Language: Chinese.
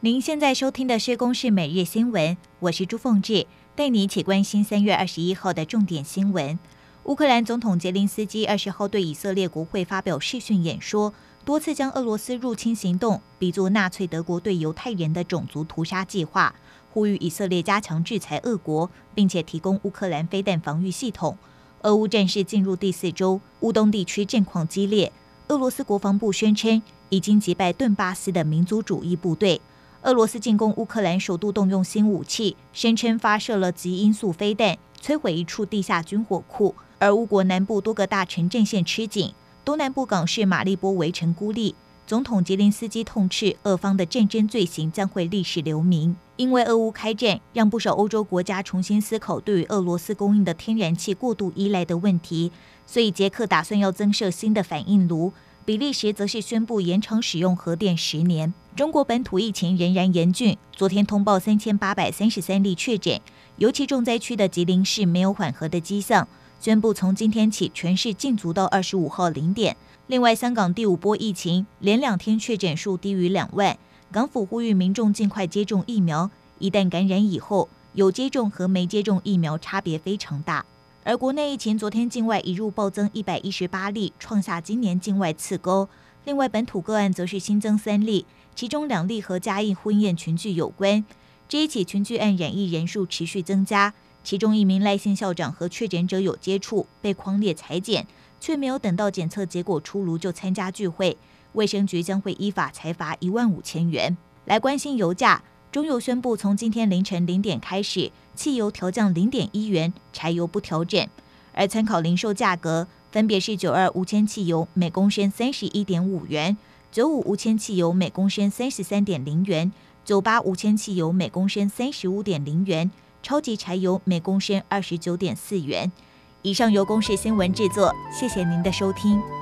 您现在收听的是《公视每日新闻》，我是朱凤志，带你一起关心三月二十一号的重点新闻。乌克兰总统杰林斯基二十号对以色列国会发表视讯演说，多次将俄罗斯入侵行动比作纳粹德国对犹太人的种族屠杀计划，呼吁以色列加强制裁俄国，并且提供乌克兰飞弹防御系统。俄乌战事进入第四周，乌东地区战况激烈。俄罗斯国防部宣称已经击败顿巴斯的民族主义部队。俄罗斯进攻乌克兰首度动用新武器，声称发射了极音速飞弹，摧毁一处地下军火库。而乌国南部多个大城阵线吃紧，东南部港市马利波围城孤立。总统杰林斯基痛斥俄方的战争罪行将会历史留名，因为俄乌开战，让不少欧洲国家重新思考对于俄罗斯供应的天然气过度依赖的问题，所以捷克打算要增设新的反应炉。比利时则是宣布延长使用核电十年。中国本土疫情仍然严峻，昨天通报三千八百三十三例确诊，尤其重灾区的吉林市没有缓和的迹象，宣布从今天起全市禁足到二十五号零点。另外，香港第五波疫情连两天确诊数低于两万，港府呼吁民众尽快接种疫苗，一旦感染以后，有接种和没接种疫苗差别非常大。而国内疫情昨天境外移入暴增一百一十八例，创下今年境外次高。另外本土个案则是新增三例，其中两例和嘉义婚宴群聚有关。这一起群聚案染疫人数持续增加，其中一名赖姓校长和确诊者有接触，被匡列裁剪，却没有等到检测结果出炉就参加聚会，卫生局将会依法裁罚一万五千元。来关心油价。中油宣布，从今天凌晨零点开始，汽油调降零点一元，柴油不调整。而参考零售价格，分别是九二无铅汽油每公升三十一点五元，九五无铅汽油每公升三十三点零元，九八无铅汽油每公升三十五点零元，超级柴油每公升二十九点四元。以上由公视新闻制作，谢谢您的收听。